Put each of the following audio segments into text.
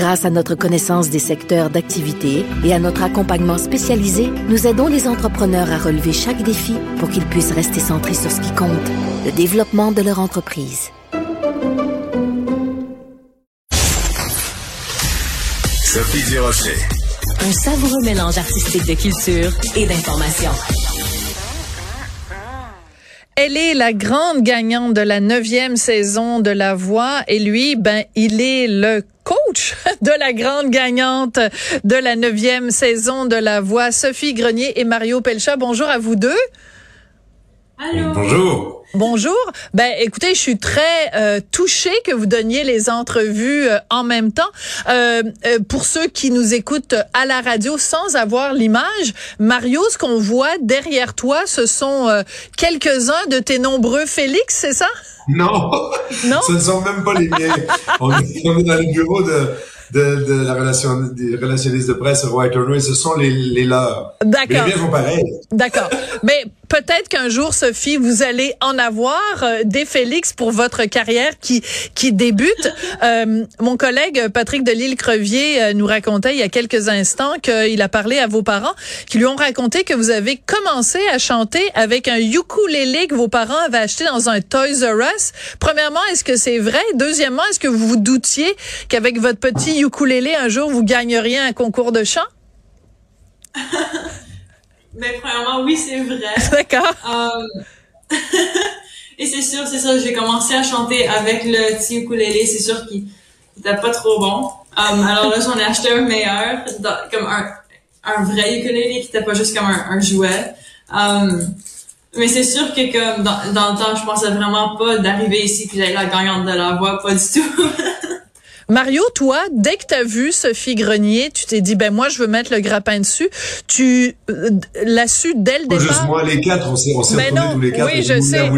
Grâce à notre connaissance des secteurs d'activité et à notre accompagnement spécialisé, nous aidons les entrepreneurs à relever chaque défi pour qu'ils puissent rester centrés sur ce qui compte, le développement de leur entreprise. Sophie Durocher. Un savoureux mélange artistique de culture et d'information. Elle est la grande gagnante de la neuvième saison de La Voix et lui, ben, il est le coach de la grande gagnante de la neuvième saison de La Voix, Sophie Grenier et Mario Pelcha. Bonjour à vous deux. Allô. Bonjour. Bonjour. Ben, écoutez, je suis très euh, touchée que vous donniez les entrevues euh, en même temps. Euh, euh, pour ceux qui nous écoutent à la radio sans avoir l'image, Mario, ce qu'on voit derrière toi, ce sont euh, quelques-uns de tes nombreux Félix, c'est ça? Non, Non? ce ne sont même pas les miens. on, est, on est dans le bureau de, de, de la relation des relationnistes de presse White Turner ce sont les, les leurs. D'accord. les miens sont pareils. D'accord. Mais peut-être qu'un jour, Sophie, vous allez en avoir euh, des Félix pour votre carrière qui qui débute. Euh, mon collègue Patrick Delisle-Crevier euh, nous racontait il y a quelques instants qu'il a parlé à vos parents, qui lui ont raconté que vous avez commencé à chanter avec un ukulélé que vos parents avaient acheté dans un Toys R Us. Premièrement, est-ce que c'est vrai? Deuxièmement, est-ce que vous vous doutiez qu'avec votre petit ukulélé, un jour, vous gagneriez un concours de chant? Mais premièrement, oui, c'est vrai. D'accord. Euh, et c'est sûr, c'est ça, j'ai commencé à chanter avec le petit ukulélé. C'est sûr qu'il était pas trop bon. Um, alors là, j'en ai acheté un meilleur, dans- comme un, un vrai ukulélé qui était pas juste comme un, un jouet. Um, mais c'est sûr que comme dans, dans le temps, je pensais vraiment pas d'arriver ici puis d'être la gagnante de la voix, pas du tout. Mario, toi, dès que tu as vu Sophie Grenier, tu t'es dit, ben moi, je veux mettre le grappin dessus. Tu euh, l'as su dès le Pas juste départ? moi, les quatre, on s'est, Ben retrouvés tous les quatre. oui, je sais.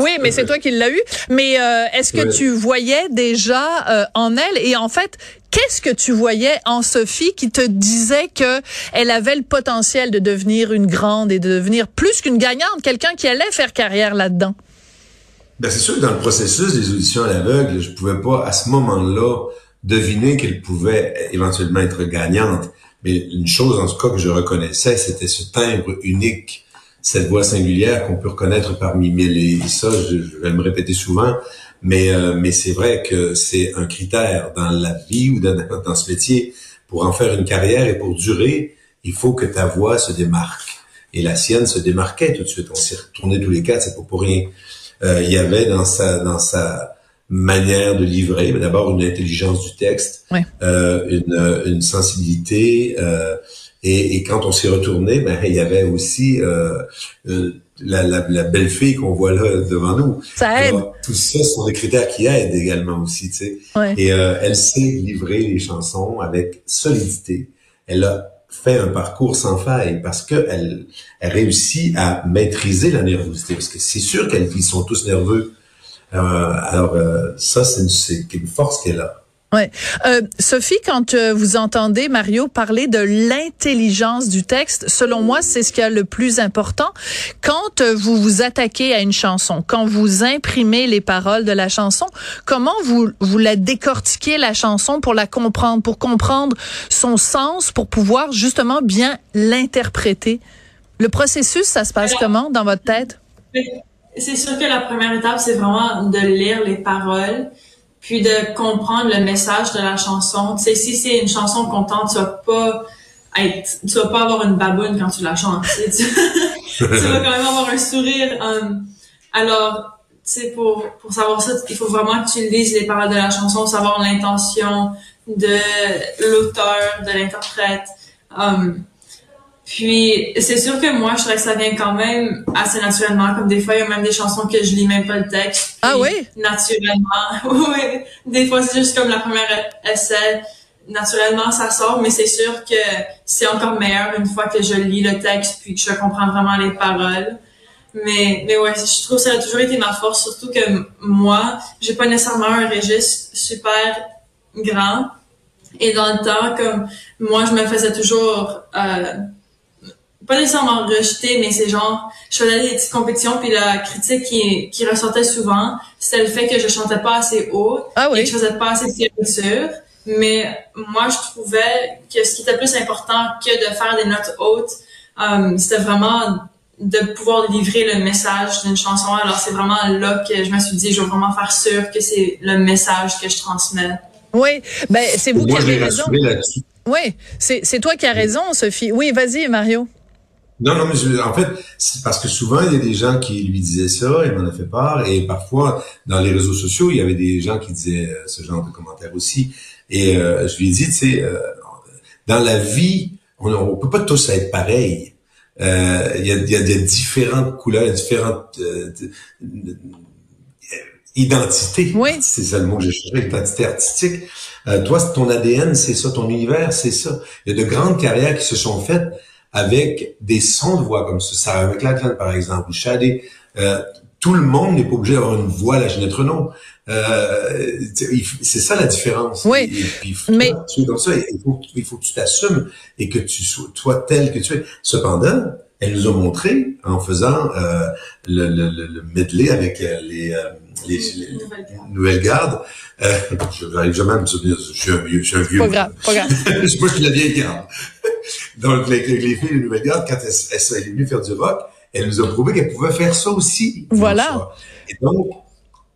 Oui, mais c'est toi qui l'as eu. Mais euh, est-ce que Ouais. tu voyais déjà euh, en elle? Et en fait, qu'est-ce que tu voyais en Sophie qui te disait que elle avait le potentiel de devenir une grande et de devenir plus qu'une gagnante, quelqu'un qui allait faire carrière là-dedans? Ben, c'est sûr que dans le processus des auditions à l'aveugle, je pouvais pas, à ce moment-là, deviner qu'elle pouvait éventuellement être gagnante. Mais une chose, en tout cas, que je reconnaissais, c'était ce timbre unique, cette voix singulière qu'on peut reconnaître parmi mille. Et ça, je, vais me répéter souvent, mais, euh, mais c'est vrai que c'est un critère dans la vie ou dans, ce métier. Pour en faire une carrière et pour durer, il faut que ta voix se démarque. Et la sienne se démarquait tout de suite. On s'est retournés tous les quatre, c'est pour rien. Euh, il y avait dans sa dans sa manière de livrer, d'abord une intelligence du texte, euh, une, euh, une sensibilité, euh, et, et quand on s'est retourné, ben il y avait aussi euh, la, la, la belle fille qu'on voit là devant nous. Ça aide. Alors, tout ça, ce sont des critères qui aident également aussi, tu sais. Ouais. Et euh, elle sait livrer les chansons avec solidité. Elle a fait un parcours sans faille parce que elle, réussit à maîtriser la nervosité. Parce que c'est sûr qu'ils sont tous nerveux. Euh, alors euh, ça, c'est une force qu'elle a. Ouais. Euh, Sophie, quand euh, vous entendez Mario parler de l'intelligence du texte, selon moi, c'est ce qui est le plus important. Quand euh, vous vous attaquez à une chanson, quand vous imprimez les paroles de la chanson, comment vous vous la décortiquez la chanson pour la comprendre, pour comprendre son sens, pour pouvoir justement bien l'interpréter? Le processus, ça se passe Alors- comment dans votre tête? C'est sûr que la première étape, c'est vraiment de lire les paroles, puis de comprendre le message de la chanson. Tu sais, si c'est une chanson contente, tu vas pas être, tu vas pas avoir une baboune quand tu la chantes. tu sais. Tu, vas quand même avoir un sourire. um, alors, tu sais, pour, pour savoir ça, il faut vraiment que tu lises les paroles de la chanson, savoir l'intention de l'auteur, de l'interprète. Um, puis, c'est sûr que moi, je dirais que ça vient quand même assez naturellement. Comme des fois, il y a même des chansons que je lis même pas le texte. Ah oui? Naturellement. oui. Des fois, c'est juste comme la première essai. naturellement ça sort, mais c'est sûr que c'est encore meilleur une fois que je lis le texte puis que je comprends vraiment les paroles. Mais, mais ouais, je trouve que ça a toujours été ma force, surtout que moi, j'ai pas nécessairement un registre super grand. Et dans le temps, comme moi, je me faisais toujours euh, pas nécessairement rejeter, mais c'est genre, je faisais des petites compétitions, puis la critique qui, qui ressortait souvent, c'était le fait que je chantais pas assez haut ah oui? et que je faisais pas assez de fioriture. Mais moi, je trouvais que ce qui était plus important que de faire des notes hautes, euh, c'était vraiment de pouvoir livrer le message d'une chanson. Alors, c'est vraiment là que je me suis dit, je veux vraiment faire sûr que c'est le message que je transmets. Oui, ben c'est vous Moi, qui avez raison. Oui, c'est c'est toi qui as raison, Sophie. Oui, vas-y, Mario. Non, non, mais je- en fait, c'est parce que souvent, il y a des gens qui lui disaient ça, il m'en a fait part, et parfois, dans les réseaux sociaux, il y avait des gens qui disaient euh, ce genre de commentaires aussi. Et euh, je lui ai dit, tu sais, euh, dans la vie, on ne peut pas tous être pareils. Euh, Il y, a, y a des différentes couleurs, différentes euh, de- de- identités. Oui. C'est ça le mot que j'ai cherché, identité artistique. Euh, toi, ton ADN, c'est ça, ton univers, c'est ça. Il y a de grandes carrières qui se sont faites avec des sons de voix comme ça. Sarah McLachlan, par exemple, ou Shadé. Euh, tout le monde n'est pas obligé d'avoir une voix à la Ginette Renault. Euh, c'est ça la différence. Oui, Et, puis, mais- tu es comme ça, il faut, il faut que tu t'assumes et que tu sois toi tel que tu es. Cependant, elle nous a montré en faisant euh, le, le, le, le medley avec euh, les, euh, les, les- nouvelles gardes. Euh, je n'arrive jamais à me souvenir. Je suis un vieux. Je suis un vieux Pas grave, pas grave. je sais pas, je suis la vieille garde. Donc, les, les, les filles de Nouvelle Garde, quand elle, elle, elle est venue faire du rock, elle nous a prouvé qu'elle pouvait faire ça aussi. Voilà. Et donc,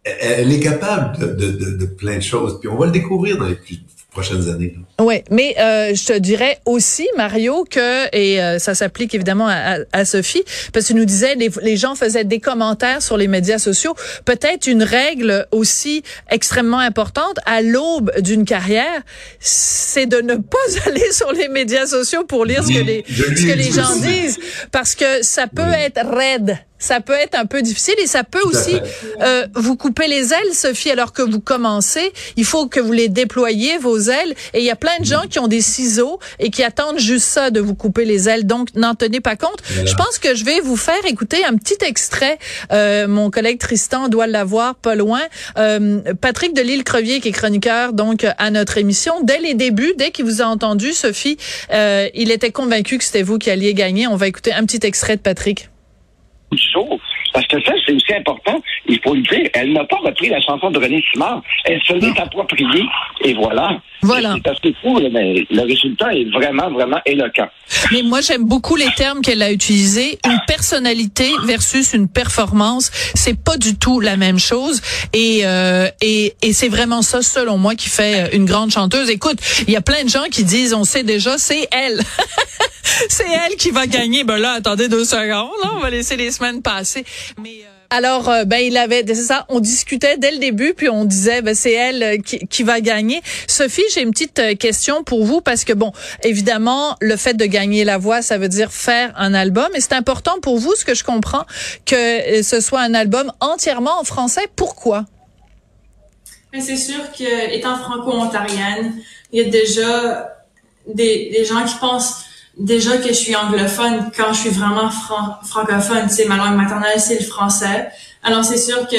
elle, elle est capable de, de, de, de plein de choses. Puis on va le découvrir dans les plus prochaines années. Oui, mais euh, je te dirais aussi, Mario, que, et euh, ça s'applique évidemment à, à- Sophie, parce que tu nous disais, les, les gens faisaient des commentaires sur les médias sociaux. Peut-être une règle aussi extrêmement importante à l'aube d'une carrière, c'est de ne pas aller sur les médias sociaux pour lire ce que les, ce que les gens disent, parce que ça peut Oui. être raide. Ça peut être un peu difficile et ça peut aussi euh, vous couper les ailes, Sophie, alors que vous commencez. Il faut que vous les déployiez, vos ailes. Et il y a plein de gens qui ont des ciseaux et qui attendent juste ça de vous couper les ailes. Donc, n'en tenez pas compte. Voilà. Je pense que je vais vous faire écouter un petit extrait. Euh, mon collègue Tristan doit l'avoir pas loin. Euh, Patrick de Lille-Crevier, qui est chroniqueur donc à notre émission, dès les débuts, dès qu'il vous a entendu, Sophie, euh, il était convaincu que c'était vous qui alliez gagner. On va écouter un petit extrait de Patrick. Parce que ça, c'est aussi important. Il faut le dire. Elle n'a pas repris la chanson de René Simard. Elle se l'est appropriée. Et voilà. Voilà. C'est assez fou, mais le résultat est vraiment, vraiment éloquent. Mais moi, j'aime beaucoup les termes qu'elle a utilisés. Une personnalité versus une performance, c'est pas du tout la même chose. Et euh, et, et c'est vraiment ça, selon moi, qui fait une grande chanteuse. Écoute, il y a plein de gens qui disent, on sait déjà, c'est elle. c'est elle qui va gagner. Ben là, attendez deux secondes. Là, on va laisser les semaines passer. Mais euh, alors, euh, ben il avait, c'est ça, on discutait dès le début, puis on disait, ben c'est elle euh, qui, qui va gagner. Sophie, j'ai une petite euh, question pour vous parce que bon, évidemment, le fait de gagner la voix, ça veut dire faire un album, et c'est important pour vous, ce que je comprends, que ce soit un album entièrement en français. Pourquoi? Mais c'est sûr que étant franco-ontarienne, il y a déjà des, des gens qui pensent déjà que je suis anglophone quand je suis vraiment fran- francophone. Sais, ma langue maternelle, c'est le français. Alors, c'est sûr que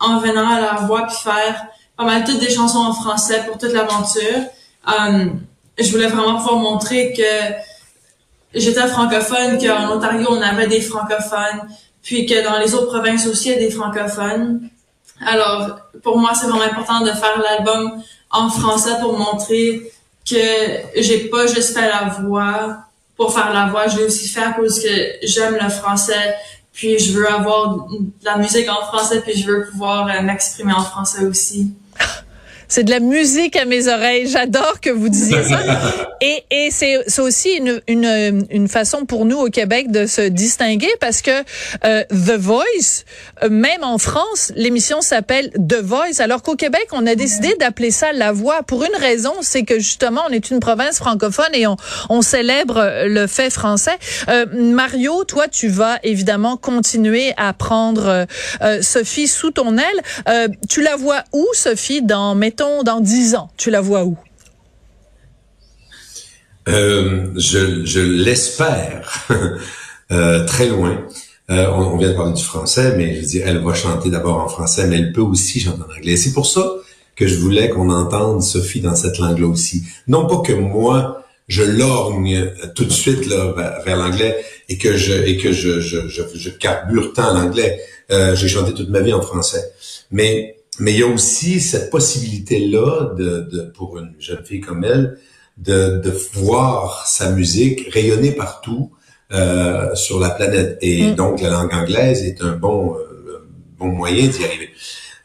en venant à la voix puis faire pas mal toutes des chansons en français pour toute l'aventure, euh, je voulais vraiment pouvoir montrer que j'étais francophone, qu'en Ontario, on avait des francophones, puis que dans les autres provinces aussi, il y a des francophones. Alors, pour moi, c'est vraiment important de faire l'album en français pour montrer que j'ai pas juste fait la voix pour faire la voix, je l'ai aussi fait cause que j'aime le français, puis je veux avoir de la musique en français, puis je veux pouvoir euh, m'exprimer en français aussi. C'est de la musique à mes oreilles. J'adore que vous disiez ça. Et, et c'est, aussi une, une, une façon pour nous au Québec de se distinguer parce que euh, The Voice, euh, même en France, l'émission s'appelle The Voice, alors qu'au Québec, on a décidé d'appeler ça La Voix pour une raison, c'est que justement, on est une province francophone et on, on célèbre le fait français. Euh, Mario, toi, tu vas évidemment continuer à prendre euh, euh, Sophie sous ton aile. Euh, tu la vois où, Sophie, dans, dans dix ans? Tu la vois où? Euh, je l'espère euh, très loin. Euh, on, vient de parler du français, mais je veux elle va chanter d'abord en français, mais elle peut aussi chanter en anglais. C'est pour ça que je voulais qu'on entende Sophie dans cette langue-là aussi. Non pas que moi, je lorgne tout de suite là, vers, l'anglais et que je et que je, je, carbure tant l'anglais. J'ai chanté toute ma vie en français. Mais mais il y a aussi cette possibilité-là de, de, pour une jeune fille comme elle de, de voir sa musique rayonner partout euh, sur la planète. Et mm. donc, la langue anglaise est un bon, euh, bon moyen d'y arriver.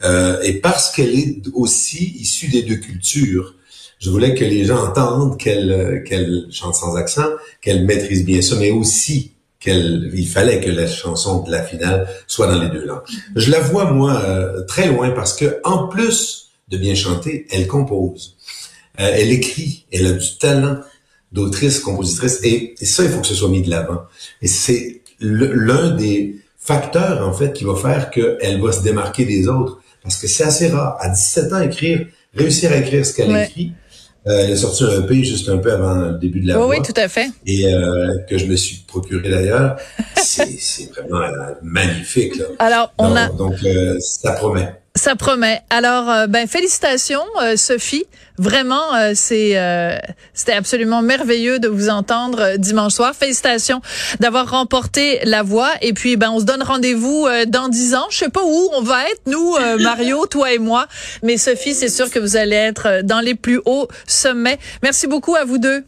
Euh, et parce qu'elle est aussi issue des deux cultures, je voulais que les gens entendent qu'elle qu'elle chante sans accent, qu'elle maîtrise bien ça, mais aussi qu'elle il fallait que la chanson de la finale soit dans les deux langues. Je la vois moi euh, très loin parce que en plus de bien chanter, elle compose, euh, elle écrit, elle a du talent d'autrice, compositrice, et, ça, il faut que ce soit mis de l'avant. Et c'est l'un des facteurs, en fait, qui va faire qu'elle va se démarquer des autres. Parce que c'est assez rare. À 17 ans, écrire, réussir à écrire ce qu'elle écrit, euh, elle a sorti un EP juste un peu avant le début de la oui, Oui, tout à fait. Et euh, que je me suis procuré d'ailleurs. c'est vraiment euh, magnifique. Là. Alors, on donc, a... Donc, ça promet. Ça promet. Alors, euh, ben félicitations, euh, Sophie. Vraiment, euh, c'est c'était absolument merveilleux de vous entendre dimanche soir. Félicitations d'avoir remporté la voix. Et puis, ben on se donne rendez-vous dans dix ans. Je sais pas où on va être, nous, Mario, toi et moi. Mais Sophie, c'est sûr que vous allez être dans les plus hauts sommets. Merci beaucoup à vous deux.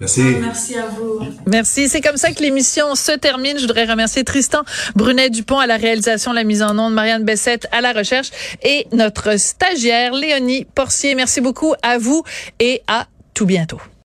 Merci. Ah, merci à vous. Merci. C'est comme ça que l'émission se termine. Je voudrais remercier Tristan Brunet-Dupont à la réalisation, la mise en onde, Marianne Bessette à la recherche et notre stagiaire Léonie Porcier. Merci beaucoup à vous et à tout bientôt.